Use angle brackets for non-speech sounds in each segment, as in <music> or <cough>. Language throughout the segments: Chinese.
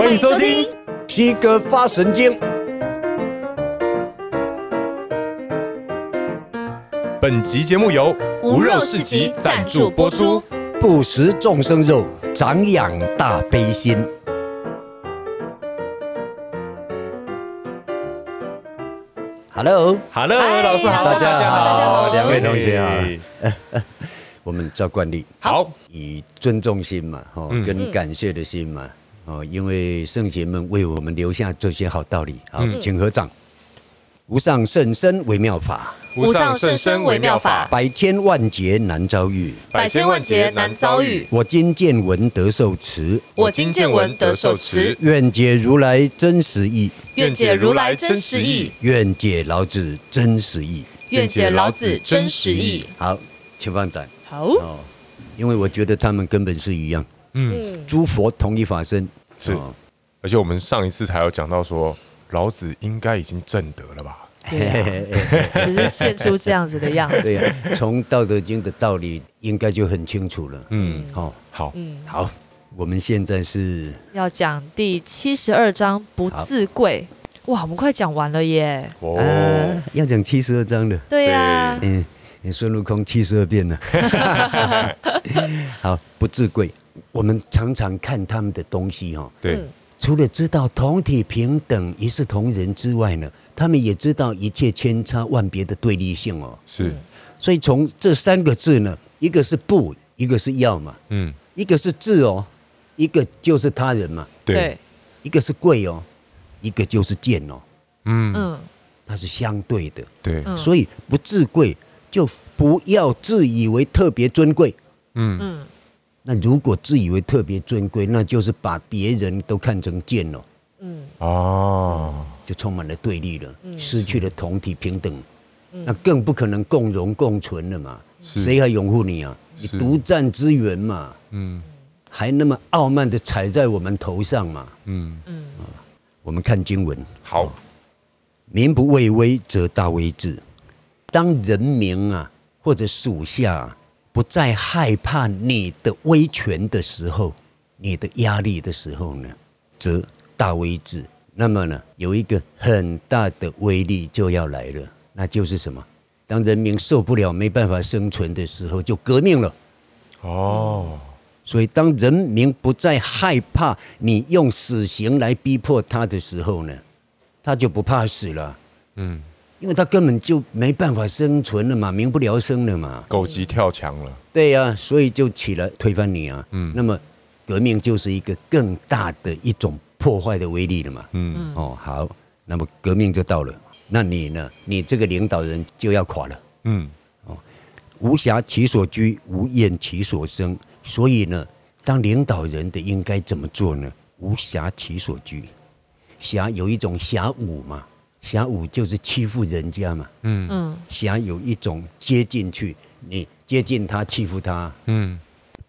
欢迎收听西哥发神经。本集节目由无肉市集赞助播出。不食众生肉，长养大悲心。Hello，Hello，老师好，大家好，大家好，两位同学啊，我们照惯例，好，以尊重心嘛，哦，跟感谢的心嘛，哦，因为圣贤们为我们留下这些好道理，好，请合掌。无上甚深微妙法，无上甚深微妙法，百千万劫难遭遇，百千万劫难遭遇。我今见闻得受持，我今见闻得受持。愿解如来真实义，愿解如来真实义，愿解老子真实义，愿解老子真实义。好，请放掌。好，哦因为我觉得他们根本是一样，嗯，诸佛同一法身，是。而且我们上一次才有讲到说。老子应该已经正德了吧？<laughs> 对，<laughs> 只是现出这样子的样子。从《道德经》的道理应该就很清楚了。嗯，好，好，嗯，好，我们现在是要讲第七十二章“不自贵”。哇，我们快讲完了耶！哦，要讲七十二章的。对呀，嗯，孙悟空七十二变了。<laughs> 好，不自贵。我们常常看他们的东西，哦，对。除了知道同体平等、一视同仁之外呢，他们也知道一切千差万别的对立性哦。是，所以从这三个字呢，一个是不，一个是要嘛，嗯，一个是自哦，一个就是他人嘛，对，一个是贵哦，一个就是贱哦，嗯。嗯，它是相对的，对，所以不自贵，就不要自以为特别尊贵，嗯嗯。那如果自以为特别尊贵，那就是把别人都看成贱了。嗯，哦，就充满了对立了，失去了同体平等，那更不可能共荣共存了嘛。谁还拥护你啊？你独占资源嘛。嗯，还那么傲慢的踩在我们头上嘛。嗯嗯，我们看经文。好，民不畏威，则大威至。当人民啊，或者属下。不再害怕你的威权的时候，你的压力的时候呢，则大威至。那么呢，有一个很大的威力就要来了，那就是什么？当人民受不了、没办法生存的时候，就革命了。哦，所以当人民不再害怕你用死刑来逼迫他的时候呢，他就不怕死了。嗯。因为他根本就没办法生存了嘛，民不聊生了嘛，狗急跳墙了。对呀、啊，所以就起来推翻你啊。嗯，那么革命就是一个更大的一种破坏的威力了嘛。嗯，哦，好，那么革命就到了，那你呢？你这个领导人就要垮了。嗯，哦，无暇其所居，无厌其所生。所以呢，当领导人的应该怎么做呢？无暇其所居，暇有一种暇武嘛。侠武就是欺负人家嘛，嗯。嗯，侠有一种接近去，你接近他欺负他，嗯，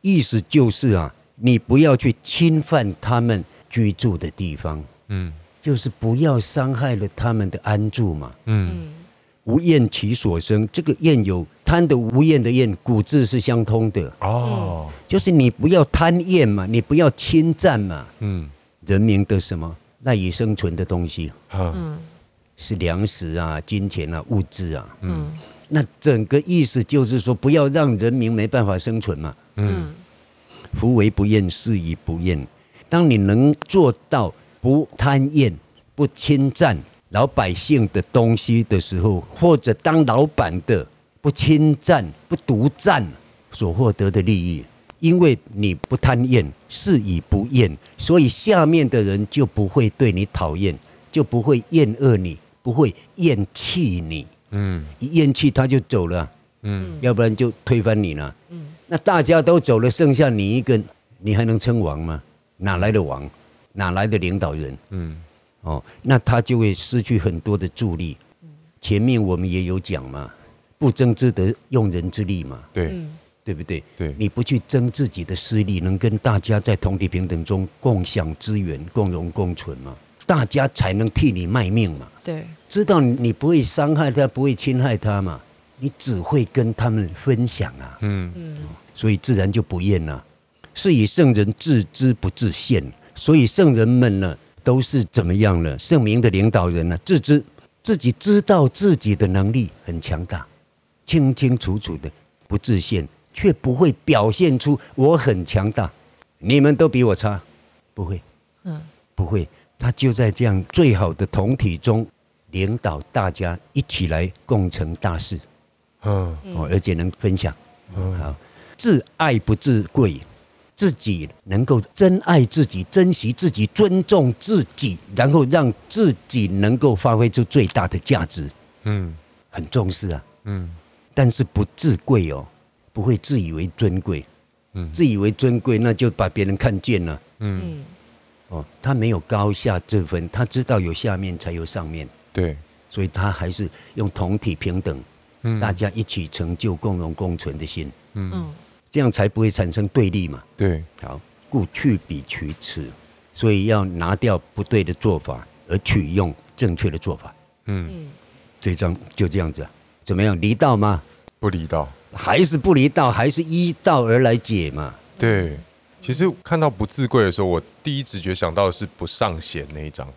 意思就是啊，你不要去侵犯他们居住的地方，嗯，就是不要伤害了他们的安住嘛，嗯，无厌其所生，这个厌有贪的无厌的厌，古字是相通的。哦，就是你不要贪厌嘛，你不要侵占嘛，嗯，人民的什么赖以生存的东西，嗯。是粮食啊，金钱啊，物质啊，嗯，那整个意思就是说，不要让人民没办法生存嘛，嗯，夫为不厌，是以不厌。当你能做到不贪厌、不侵占老百姓的东西的时候，或者当老板的不侵占、不独占所获得的利益，因为你不贪厌，是以不厌，所以下面的人就不会对你讨厌，就不会厌恶你。不会厌弃你，嗯，一厌弃他就走了，嗯，要不然就推翻你了，嗯，那大家都走了，剩下你一个，你还能称王吗？哪来的王？哪来的领导人？嗯，哦，那他就会失去很多的助力。前面我们也有讲嘛，不争之德，用人之力嘛，对，对不对？对，你不去争自己的私利，能跟大家在同体平等中共享资源、共荣共存嘛？大家才能替你卖命嘛？对，知道你不会伤害他，不会侵害他嘛？你只会跟他们分享啊。嗯嗯，所以自然就不厌了。是以圣人自知不自见，所以圣人们呢，都是怎么样呢？圣明的领导人呢，自知自己知道自己的能力很强大，清清楚楚的，不自信，却不会表现出我很强大。你们都比我差，不会，嗯，不会。他就在这样最好的同体中，领导大家一起来共成大事，嗯，哦，而且能分享，嗯，好，自爱不自贵。自己能够珍爱自己、珍惜自己、尊重自己，然后让自己能够发挥出最大的价值，嗯，很重视啊，嗯，但是不自贵哦，不会自以为尊贵，嗯，自以为尊贵那就把别人看见了，嗯，哦，他没有高下之分，他知道有下面才有上面，对，所以他还是用同体平等，嗯，大家一起成就、共荣共存的心，嗯。这样才不会产生对立嘛？对，好，故去彼取此，所以要拿掉不对的做法，而取用正确的做法。嗯，这张就这样子啊？怎么样？离道吗？不离道，还是不离道，还是依道而来解嘛？对，其实看到不自贵的时候，我第一直觉想到的是不尚贤那一章，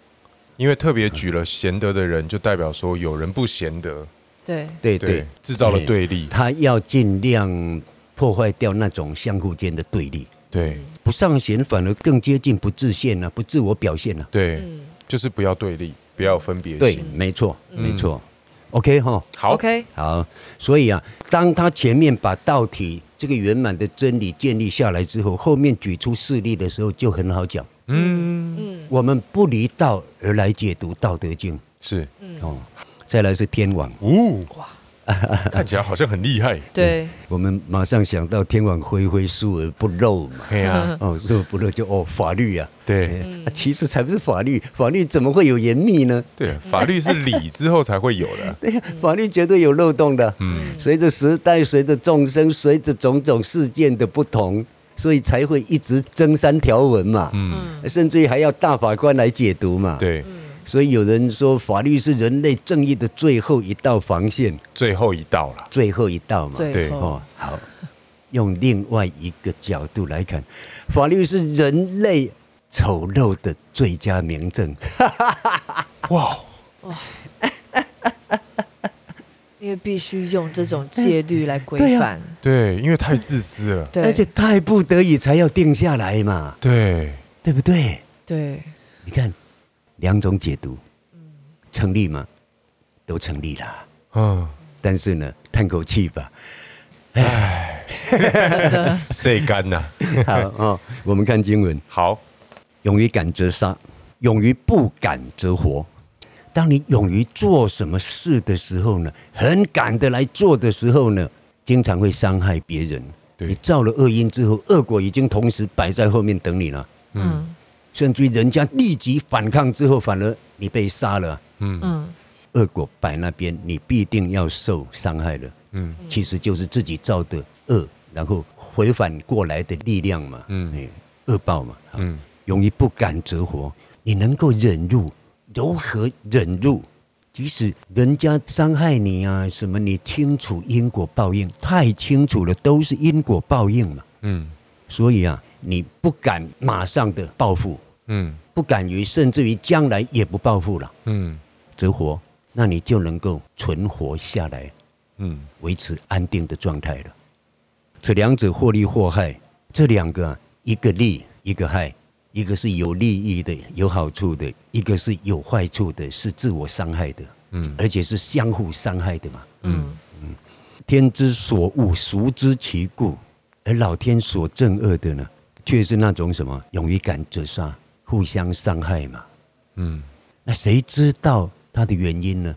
因为特别举了贤德的人，就代表说有人不贤德。对。对对，制造了对立，他要尽量。破坏掉那种相互间的对立，对，不尚贤反而更接近不自现呢、啊，不自我表现呢、啊，对，就是不要对立，不要分别，对，没错，没错，OK 哈，好，OK，好，所以啊，当他前面把道体这个圆满的真理建立下来之后，后面举出事例的时候就很好讲，嗯。嗯，我们不离道而来解读《道德经》，是，哦，再来是天网，哦，哇。<laughs> 看起来好像很厉害。对，我们马上想到天网恢恢，疏而不漏嘛。对啊，<laughs> 哦，疏而不漏就哦，法律啊。对，其实才不是法律，法律怎么会有严密呢？对，法律是理之后才会有的。<laughs> 对呀，法律绝对有漏洞的。嗯，随着时代，随着众生，随着种种事件的不同，所以才会一直增删条文嘛。嗯，甚至于还要大法官来解读嘛。对。所以有人说，法律是人类正义的最后一道防线，最后一道了，最后一道嘛。对哦，好，用另外一个角度来看，法律是人类丑陋的最佳明证。哇 <laughs> 哇！<laughs> 因为必须用这种戒律来规范，对，因为太自私了，而且太不得已才要定下来嘛。对，对不对？对，你看。两种解读，成立吗？都成立了。嗯，但是呢，叹口气吧。唉，真的，<laughs> 谁干呐？好哦，我们看经文。好，勇于敢则杀，勇于不敢则活。当你勇于做什么事的时候呢，很敢的来做的时候呢，经常会伤害别人。对你造了恶因之后，恶果已经同时摆在后面等你了。嗯。甚至于人家立即反抗之后，反而你被杀了，嗯。嗯，恶果摆那边，你必定要受伤害了，嗯，其实就是自己造的恶，然后回返过来的力量嘛，嗯，恶报嘛，嗯，勇于不敢折活，你能够忍辱，如何忍辱？即使人家伤害你啊，什么你清楚因果报应，太清楚了，都是因果报应嘛，嗯，所以啊，你不敢马上的报复。嗯，不敢于，甚至于将来也不报复了。嗯，则活，那你就能够存活下来。嗯，维持安定的状态了。这两者或利或害，这两个一个利一个害，一个是有利益的、有好处的，一个是有坏处的，是自我伤害的。嗯，而且是相互伤害的嘛。嗯嗯，天之所恶，孰知其故？而老天所憎恶的呢，却是那种什么勇于敢自杀。互相伤害嘛，嗯，那谁知道他的原因呢？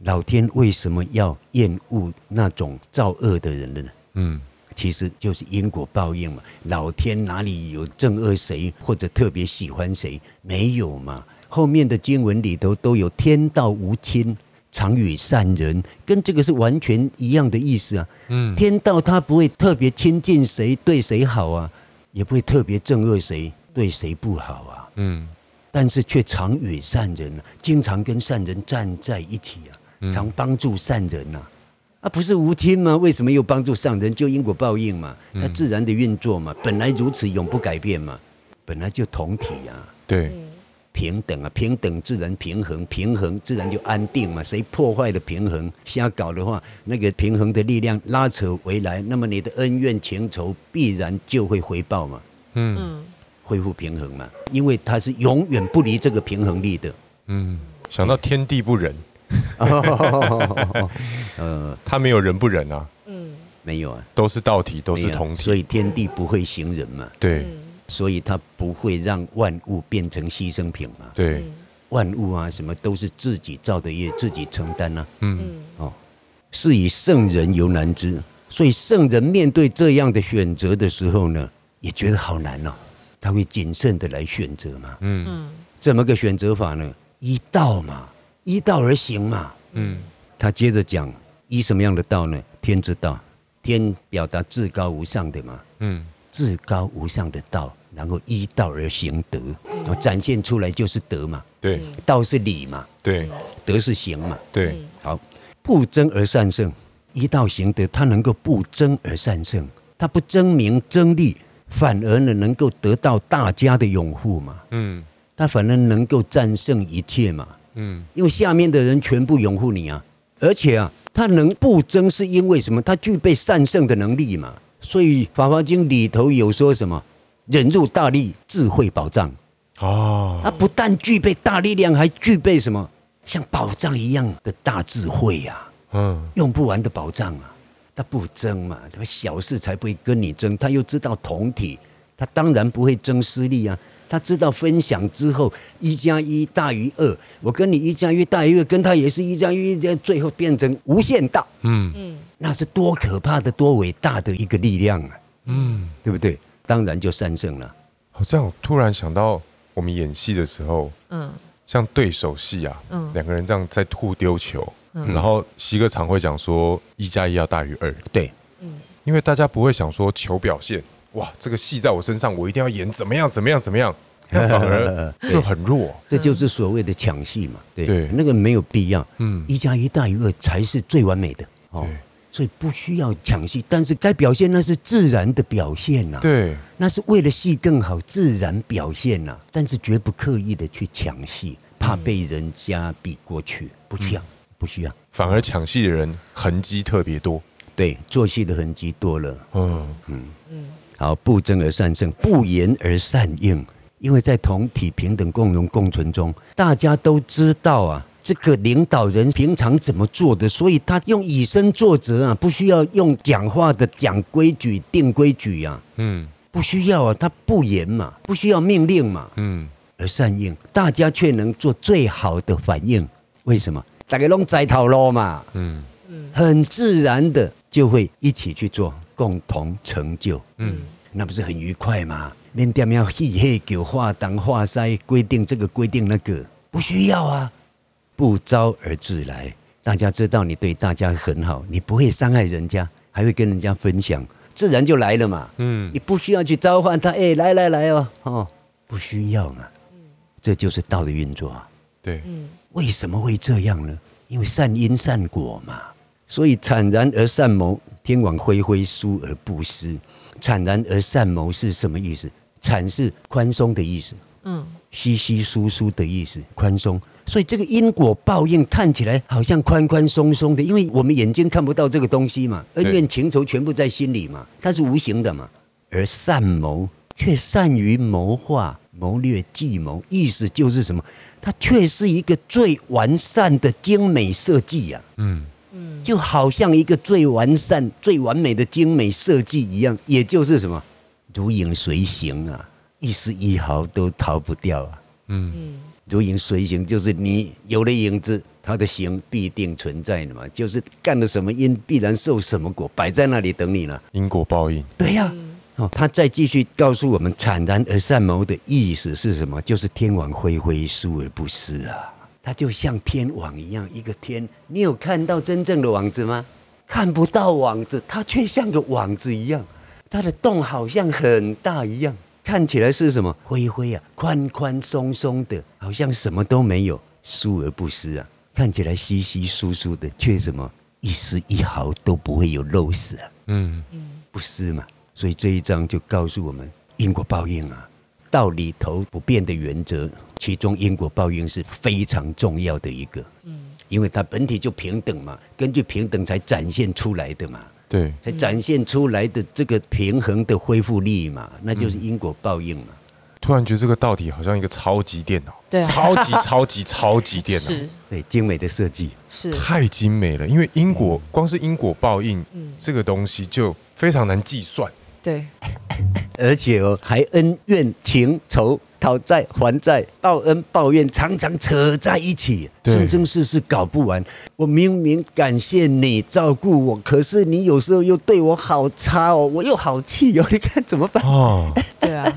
老天为什么要厌恶那种造恶的人呢？嗯，其实就是因果报应嘛。老天哪里有憎恶谁或者特别喜欢谁？没有嘛。后面的经文里头都有“天道无亲，常与善人”，跟这个是完全一样的意思啊。嗯，天道他不会特别亲近谁，对谁好啊，也不会特别憎恶谁，对谁不好啊。嗯，但是却常与善人，经常跟善人站在一起啊，常帮助善人呐，啊，不是无亲吗？为什么又帮助善人？就因果报应嘛，它自然的运作嘛，本来如此，永不改变嘛。本来就同体呀、啊，对，平等啊，平等自然平衡，平衡自然就安定嘛。谁破坏了平衡，瞎搞的话，那个平衡的力量拉扯回来，那么你的恩怨情仇必然就会回报嘛。嗯，恢复平衡嘛，因为它是永远不离这个平衡力的。嗯，想到天地不仁，<laughs> 呃，他没有人不仁啊。嗯，没有啊，都是道体，都是同体，所以天地不会行人嘛。对。所以他不会让万物变成牺牲品嘛？对，万物啊，什么都是自己造的业，自己承担啊。嗯，哦，是以圣人犹难之，所以圣人面对这样的选择的时候呢，也觉得好难哦。他会谨慎的来选择嘛。嗯，怎么个选择法呢？依道嘛，依道而行嘛。嗯，他接着讲，依什么样的道呢？天之道，天表达至高无上的嘛。嗯。至高无上的道，然后依道而行德，展现出来就是德嘛。对，道是理嘛。对，德是行嘛。对，好，不争而善胜，依道行德，他能够不争而善胜，他不争名争利，反而呢能够得到大家的拥护嘛。嗯，他反而能够战胜一切嘛。嗯，因为下面的人全部拥护你啊，而且啊，他能不争是因为什么？他具备善胜的能力嘛。所以《法华经》里头有说什么？忍辱大力，智慧宝藏。哦，他不但具备大力量，还具备什么？像宝藏一样的大智慧呀。嗯，用不完的宝藏啊。他不争嘛，他小事才不会跟你争。他又知道同体，他当然不会争私利啊。他知道分享之后，一加一大于二。我跟你一加一大于二，跟他也是一加一，最后变成无限大。嗯嗯，那是多可怕的、多伟大的一个力量啊！嗯，对不对？当然就战胜了。好，这样我突然想到，我们演戏的时候，嗯，像对手戏啊，嗯，两个人这样在互丢球，嗯，然后西哥常会讲说一加一要大于二。对，嗯，因为大家不会想说求表现。哇，这个戏在我身上，我一定要演怎么样怎么样怎么样，<laughs> 那反而就很弱。这就是所谓的抢戏嘛。对，对那个没有必要。嗯，一加一大于二才是最完美的。哦，所以不需要抢戏，但是该表现那是自然的表现呐。对，那是为了戏更好，自然表现呐。但是绝不刻意的去抢戏，怕被人家比过去，不需要，不需要。反而抢戏的人痕迹特别多。对，做戏的痕迹多了。嗯嗯嗯。好，不争而善胜，不言而善应。因为在同体平等共荣共存中，大家都知道啊，这个领导人平常怎么做的，所以他用以身作则啊，不需要用讲话的讲规矩定规矩啊。嗯，不需要啊，他不言嘛，不需要命令嘛。嗯，而善应，大家却能做最好的反应。为什么？大家拢在头路嘛。嗯嗯，很自然的就会一起去做。共同成就，嗯，那不是很愉快吗？面点要嘿嘿叫画当画塞规定这个规定那个，不需要啊，不招而自来。大家知道你对大家很好，你不会伤害人家，还会跟人家分享，自然就来了嘛。嗯，你不需要去召唤他，哎，来来来哦，哦，不需要嘛。嗯，这就是道的运作啊。对，嗯，为什么会这样呢？因为善因善果嘛。所以惨然而善谋，天网恢恢，疏而不失。惨然而善谋是什么意思？惨是宽松的意思，嗯，稀稀疏疏的意思，宽松。所以这个因果报应看起来好像宽宽松松的，因为我们眼睛看不到这个东西嘛，恩怨情仇全部在心里嘛，它是无形的嘛。而善谋却善于谋划、谋略、计谋，意思就是什么？它却是一个最完善的精美设计呀，嗯嗯。就好像一个最完善、最完美的精美设计一样，也就是什么，如影随形啊，一丝一毫都逃不掉啊。嗯，如影随形就是你有了影子，它的形必定存在的嘛，就是干了什么因，必然受什么果，摆在那里等你了。因果报应。对呀、啊。哦，他再继续告诉我们，惨然而善谋的意思是什么？就是天网恢恢，疏而不失啊。它就像天网一样，一个天，你有看到真正的网子吗？看不到网子，它却像个网子一样，它的洞好像很大一样，看起来是什么？恢恢啊，宽宽松松的，好像什么都没有，疏而不失啊，看起来稀稀疏疏的，却什么一丝一毫都不会有漏失啊，嗯嗯，不是嘛。所以这一章就告诉我们因果报应啊。道理头不变的原则，其中因果报应是非常重要的一个。嗯，因为它本体就平等嘛，根据平等才展现出来的嘛。对，才展现出来的这个平衡的恢复力嘛，那就是因果报应嘛。突然觉得这个道体好像一个超级电脑，对，超级超级超级电脑，<laughs> 是，对，精美的设计，是太精美了。因为因果，光是因果报应，嗯这个东西就非常难计算。对，而且哦，还恩怨情仇、讨债还债、报恩报怨，常常扯在一起，生生世世搞不完。我明明感谢你照顾我，可是你有时候又对我好差哦，我又好气哦，<laughs> 你看怎么办？哦，对啊，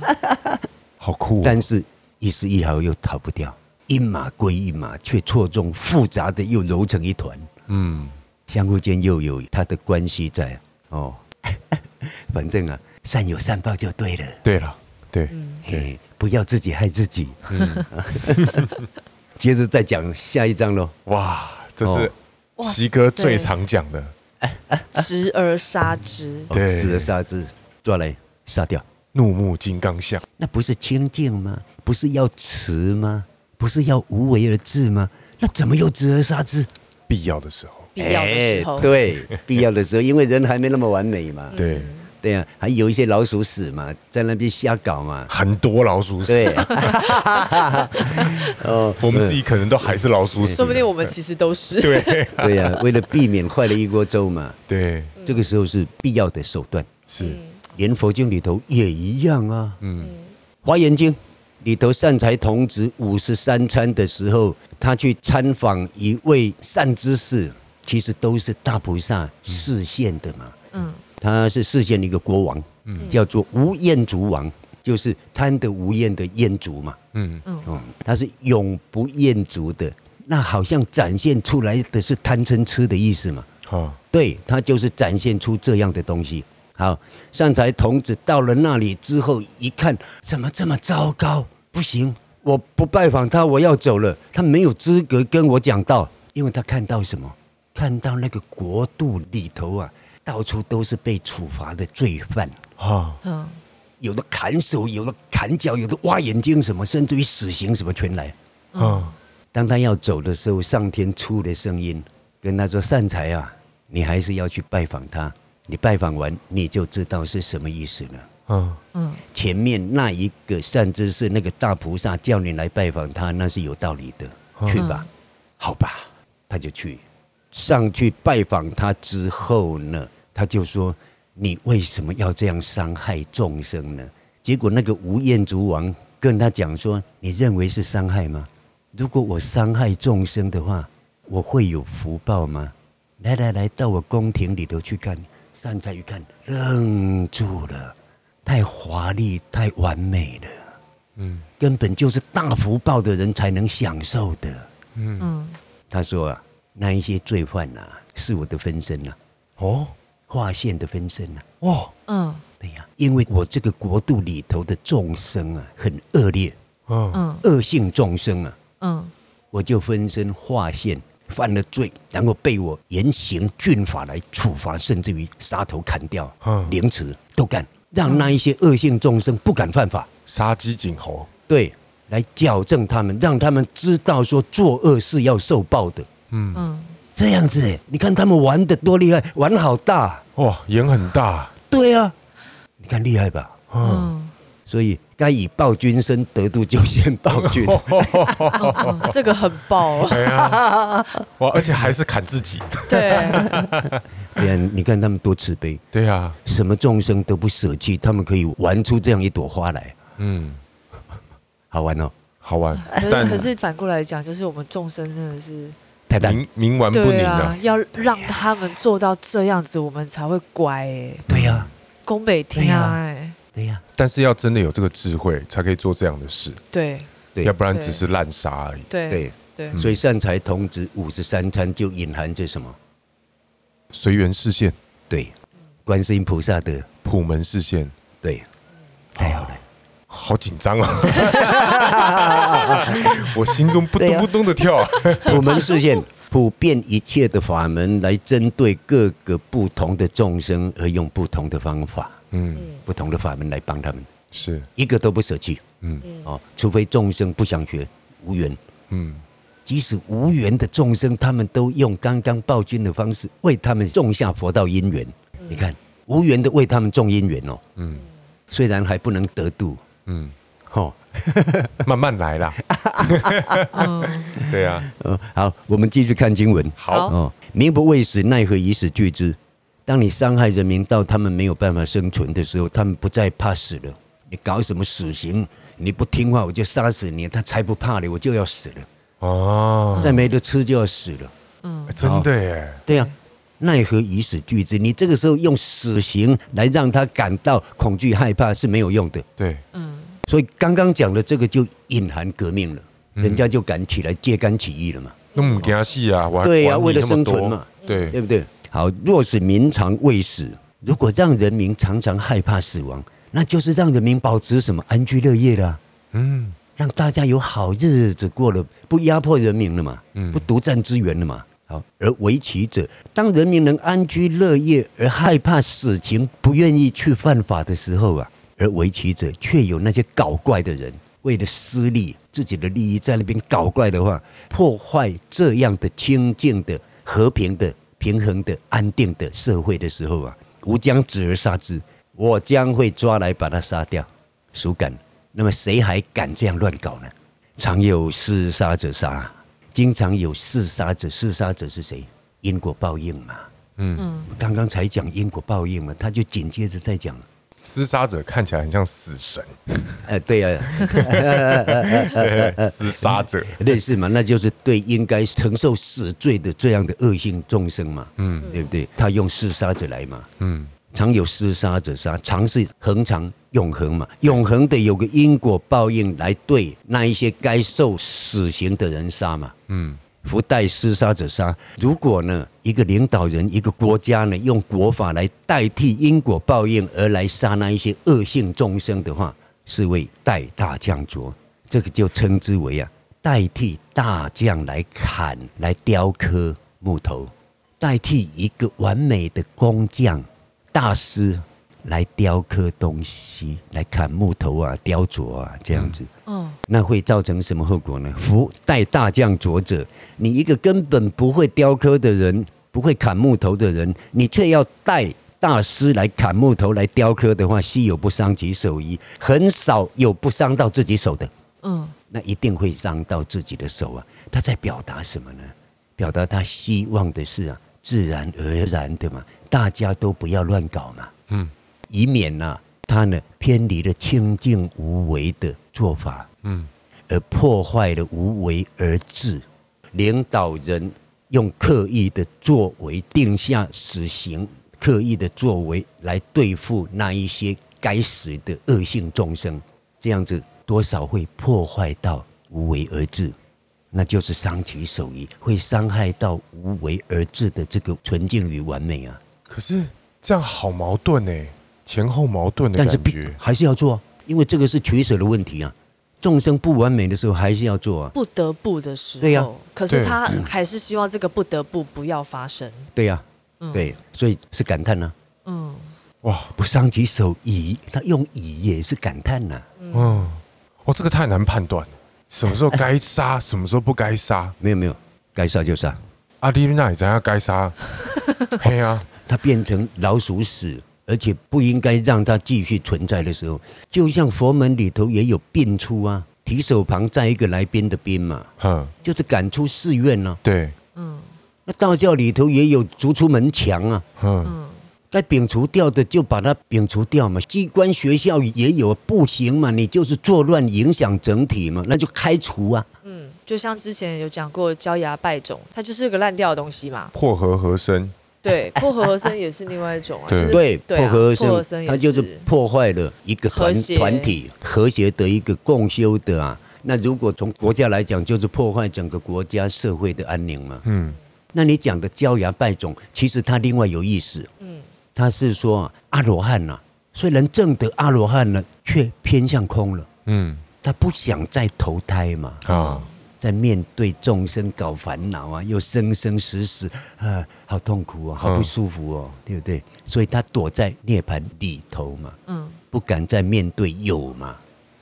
<laughs> 好酷。但是一丝一毫又逃不掉，一码归一码，却错综复杂的又揉成一团。嗯，相互间又有他的关系在哦。<laughs> 反正啊，善有善报就对了。对了，对，嗯、对，不要自己害自己。嗯、<laughs> 接着再讲下一章喽。哇，这是西哥最常讲的，执而杀之。对，执而杀之，抓来杀掉。怒目金刚相，那不是清净吗？不是要慈吗？不是要无为而治吗？那怎么又执而杀之？必要的时候。必要的时候，对，必要的时候，因为人还没那么完美嘛。对，对呀，还有一些老鼠屎嘛，在那边瞎搞嘛。很多老鼠屎。对。<laughs> 哦，我们自己可能都还是老鼠屎。说不定我们其实都是。对。<laughs> 对呀，为了避免坏了一锅粥嘛。对。这个时候是必要的手段。是。连佛经里头也一样啊。嗯。华严经里头，善财童子五十三参的时候，他去参访一位善知识。其实都是大菩萨示现的嘛。嗯，他是示现一个国王，嗯，叫做无厌足王，就是贪得无厌的厌足嘛。嗯嗯，他是永不厌足的。那好像展现出来的是贪嗔痴的意思嘛。哦，对，他就是展现出这样的东西。好，善财童子到了那里之后，一看怎么这么糟糕？不行，我不拜访他，我要走了。他没有资格跟我讲道，因为他看到什么？看到那个国度里头啊，到处都是被处罚的罪犯啊，嗯有的砍手，有的砍脚，有的挖眼睛，什么，甚至于死刑什么全来嗯。当他要走的时候，上天出了声音，跟他说：“善财啊，你还是要去拜访他。你拜访完，你就知道是什么意思了。”嗯嗯，前面那一个善知识，那个大菩萨叫你来拜访他，那是有道理的，去吧，好吧，他就去。上去拜访他之后呢，他就说：“你为什么要这样伤害众生呢？”结果那个无厌足王跟他讲说：“你认为是伤害吗？如果我伤害众生的话，我会有福报吗？”来来来，到我宫廷里头去看。善财一看，愣住了，太华丽，太完美了，嗯，根本就是大福报的人才能享受的，嗯，他说啊。那一些罪犯呐，是我的分身呐，哦，化现的分身呐，哦，嗯，对呀，因为我这个国度里头的众生啊，很恶劣，嗯。嗯，恶性众生啊，嗯，我就分身化现，犯了罪，然后被我严刑峻法来处罚，甚至于杀头砍掉，嗯，凌迟都干，让那一些恶性众生不敢犯法，杀鸡儆猴，对，来矫正他们，让他们知道说做恶是要受报的。嗯这样子哎，你看他们玩的多厉害，玩好大哇，眼很大。对啊，你看厉害吧？嗯，所以该以暴君身，得度就先暴君。<laughs> 这个很爆啊！<laughs> 哇，而且还是砍自己。对，<laughs> 对啊，你看他们多慈悲。对啊，什么众生都不舍弃，他们可以玩出这样一朵花来。嗯，好玩哦，好玩。但可是反过来讲，就是我们众生真的是。冥冥顽不灵啊！要让他们做到这样子，我们才会乖哎。对呀，宫北天哎。对呀。但是要真的有这个智慧，才可以做这样的事。对，要不然只是滥杀而已。对对对。所以善财童子五十三参就隐含着什么？随缘视线。对，观世音菩萨的普门视线。对，太好了。好紧张啊！<laughs> 我心中扑通扑通的跳。普门视线，普遍一切的法门来针对各个不同的众生而用不同的方法，嗯，不同的法门来帮他们。是一个都不舍弃。嗯，哦，除非众生不想学无缘。嗯，即使无缘的众生，他们都用刚刚报君的方式为他们种下佛道因缘。你看，无缘的为他们种因缘哦。嗯，虽然还不能得度。嗯，哦，<laughs> 慢慢来啦。<laughs> 对啊。嗯，好，我们继续看经文。好。哦，民不畏死，奈何以死惧之？当你伤害人民到他们没有办法生存的时候，他们不再怕死了。你搞什么死刑？你不听话，我就杀死你。他才不怕你，我就要死了。哦，再没得吃就要死了。嗯，真的耶。对啊，奈何以死惧之？你这个时候用死刑来让他感到恐惧害怕是没有用的。对，嗯。所以刚刚讲的这个就隐含革命了，人家就敢起来揭竿起义了嘛。那么惊死啊！对呀，为了生存嘛。对，对不对？好，若是民常畏死，如果让人民常常害怕死亡。那就是让人民保持什么安居乐业的，嗯，让大家有好日子过了，不压迫人民了嘛，嗯，不独占资源了嘛，好，而为其者，当人民能安居乐业而害怕死刑，不愿意去犯法的时候啊，而为其者，却有那些搞怪的人，为了私利、自己的利益在那边搞怪的话，破坏这样的清净的、和平的、平衡的、安定的社会的时候啊，吾将止而杀之。我将会抓来把他杀掉，孰敢？那么谁还敢这样乱搞呢？常有嗜杀者杀，经常有嗜杀者。嗜杀者是谁？因果报应嘛。嗯，刚刚才讲因果报应嘛，他就紧接着再讲。嗜杀者看起来很像死神。哎，对呀，嗜杀者类似嘛，那就是对应该承受死罪的这样的恶性众生嘛。嗯，对不对？他用厮杀者来嘛。嗯。常有厮杀者杀，常是恒常永恒嘛，永恒的有个因果报应来对那一些该受死刑的人杀嘛。嗯，不代嗜杀者杀。如果呢，一个领导人、一个国家呢，用国法来代替因果报应而来杀那一些恶性众生的话，是为代大将斲。这个就称之为啊，代替大将来砍、来雕刻木头，代替一个完美的工匠。大师来雕刻东西，来砍木头啊，雕琢啊，这样子，嗯，那会造成什么后果呢？夫带大将斲者，你一个根本不会雕刻的人，不会砍木头的人，你却要带大师来砍木头来雕刻的话，稀有不伤其手艺，很少有不伤到自己手的，嗯，那一定会伤到自己的手啊。他在表达什么呢？表达他希望的是啊，自然而然的嘛。大家都不要乱搞嘛，嗯，以免呢、啊，他呢偏离了清净无为的做法，嗯，而破坏了无为而治。领导人用刻意的作为定下死刑，刻意的作为来对付那一些该死的恶性众生，这样子多少会破坏到无为而治，那就是伤其手艺，会伤害到无为而治的这个纯净与完美啊。可是这样好矛盾呢，前后矛盾的感觉。但是还是要做，因为这个是取舍的问题啊。众生不完美的时候，还是要做啊。不得不的时候。对呀。可是他还是希望这个不得不不要发生。对呀。对，所以是感叹呢。嗯。哇，不伤己手矣，他用矣也是感叹呐。嗯。哇，这个太难判断，什么时候该杀，<laughs> 什么时候不该杀？没有没有，该杀就杀。阿弟那也怎样该杀？<laughs> 嘿啊。他变成老鼠屎，而且不应该让它继续存在的时候，就像佛门里头也有殡出啊，提手旁再一个来宾的宾嘛，嗯，就是赶出寺院呢。对，嗯，那道教里头也有逐出门墙啊，嗯，该摒除掉的就把它摒除掉嘛。机关学校也有不行嘛，你就是作乱影响整体嘛，那就开除啊。嗯，就像之前有讲过焦牙败种，它就是个烂掉的东西嘛。破和合生。<laughs> 对，破和合生也是另外一种啊。对，破和合生，它就是破坏了一个团团体和谐的一个共修的啊。那如果从国家来讲，就是破坏整个国家社会的安宁嘛。嗯。那你讲的焦牙败种，其实它另外有意思。嗯。他是说阿罗汉呐，虽然证得阿罗汉呢，却偏向空了。嗯。他不想再投胎嘛。啊。在面对众生搞烦恼啊，又生生死死啊，好痛苦哦，好不舒服哦，嗯、对不对？所以他躲在涅槃里头嘛。嗯，不敢再面对有嘛。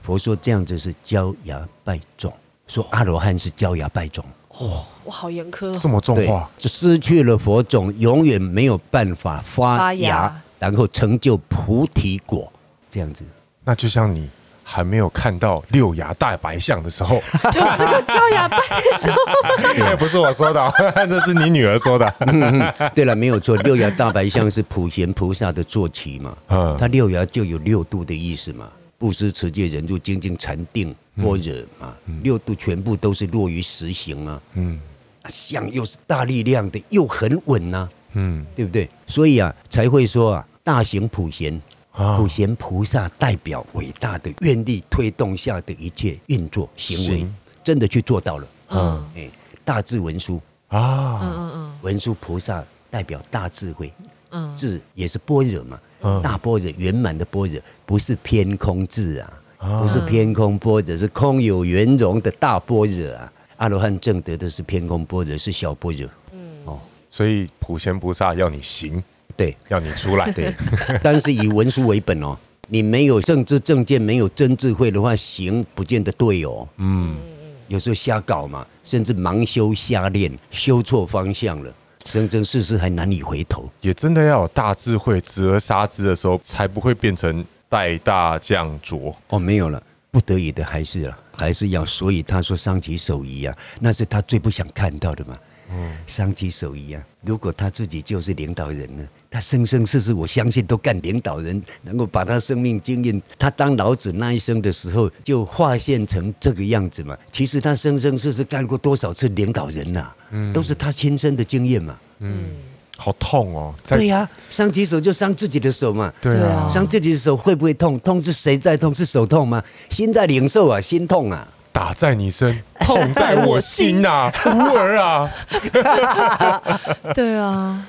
佛说这样子是焦芽败种，说阿罗汉是焦芽败种。哦，我，好严苛哦，这么重话，就失去了佛种，永远没有办法发芽，然后成就菩提果，这样子。那就像你还没有看到六牙大白象的时候，<laughs> 就是个焦芽败种。那 <laughs> 不是我说的，<laughs> 这是你女儿说的。嗯嗯、对了，没有错，六牙大白象是普贤菩萨的坐骑嘛。嗯，他六牙就有六度的意思嘛，布施、持戒、忍辱、精进、禅定。般若嘛，六度全部都是落于实行啊。嗯，象又是大力量的，又很稳呐。嗯，对不对？所以啊，才会说啊，大行普贤，普贤菩萨代表伟大的愿力推动下的一切运作行为，真的去做到了。嗯，哎，大智文殊啊，嗯嗯嗯，文殊菩萨代表大智慧，嗯，智也是般若嘛，大般若圆满的般若，不是偏空智啊。不是偏空般若，是空有圆融的大般若啊！阿罗汉正得的是偏空般若，是小般若。嗯，哦，所以普贤菩萨要你行，对，要你出来，对。<laughs> 但是以文书为本哦，你没有正知正见，没有真智慧的话，行不见得对哦。嗯，有时候瞎搞嘛，甚至盲修瞎练，修错方向了，生生世世还难以回头。也真的要有大智慧，直而杀之的时候，才不会变成。代大将浊哦，没有了，不得已的还是啊，还是要，所以他说伤其手矣啊，那是他最不想看到的嘛。嗯，伤己手一样，如果他自己就是领导人呢，他生生世世我相信都干领导人，能够把他生命经验，他当老子那一生的时候就化现成这个样子嘛。其实他生生世世干过多少次领导人呐、啊，嗯，都是他亲身的经验嘛。嗯。好痛哦！对呀、啊，伤己手就伤自己的手嘛。对啊，伤自己的手会不会痛？痛是谁在痛？是手痛吗？心在领受啊，心痛啊。打在你身，<laughs> 痛在我心呐，徒儿啊。<laughs> 对啊，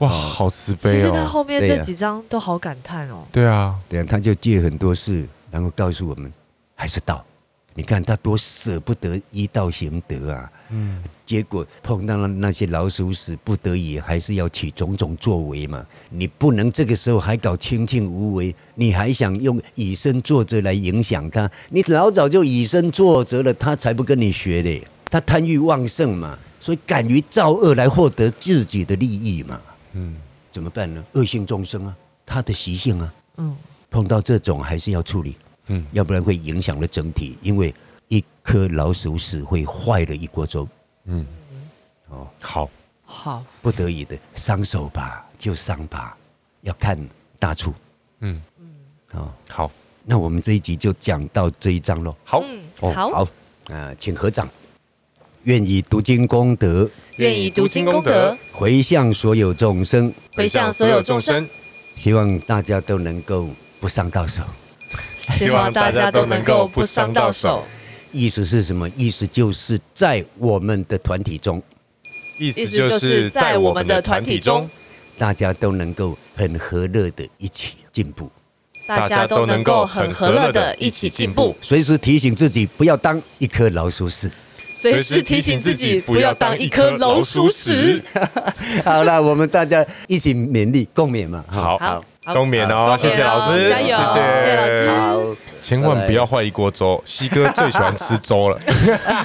哇，好慈悲哦。其实他后面这几章都好感叹哦。对啊，对啊，他就借很多事，然后告诉我们，还是道。你看他多舍不得依道行德啊。嗯。结果碰到了那些老鼠屎，不得已还是要起种种作为嘛。你不能这个时候还搞清净无为，你还想用以身作则来影响他？你老早就以身作则了，他才不跟你学嘞。他贪欲旺盛嘛，所以敢于造恶来获得自己的利益嘛。嗯，怎么办呢？恶性众生啊，他的习性啊。嗯，碰到这种还是要处理。嗯，要不然会影响了整体，因为一颗老鼠屎会坏了一锅粥。嗯，哦，好，好，不得已的伤手吧，就伤吧，要看大处。嗯。嗯，哦，好，那我们这一集就讲到这一章喽。好，哦，好，好，啊，请合掌，愿以读经功德，愿以读经功德，回向所有众生，回向所有众生，希望大家都能够不伤到手，希望大家都能够不伤到手。意思是什么？意思就是在我们的团体中，意思就是在我们的团体中，大家都能够很和乐的一起进步，大家都能够很和乐的一起进步。随时提醒自己不要当一颗老鼠屎，随时提醒自己不要当一颗老鼠屎。<laughs> 好了，我们大家一起勉励共勉嘛。好好，共勉哦，谢谢老师，加油，谢谢老师。好。千万不要坏一锅粥，<laughs> 西哥最喜欢吃粥了。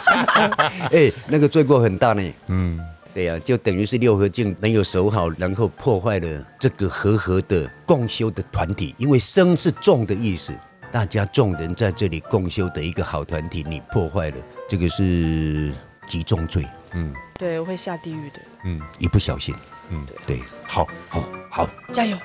<laughs> 哎，那个罪过很大呢。嗯，对呀、啊，就等于是六合敬没有守好，然后破坏了这个和合的共修的团体。因为生是众的意思，大家众人在这里共修的一个好团体，你破坏了，这个是极重罪。嗯，对，我会下地狱的。嗯，一不小心。嗯，对，好，好，好，加油。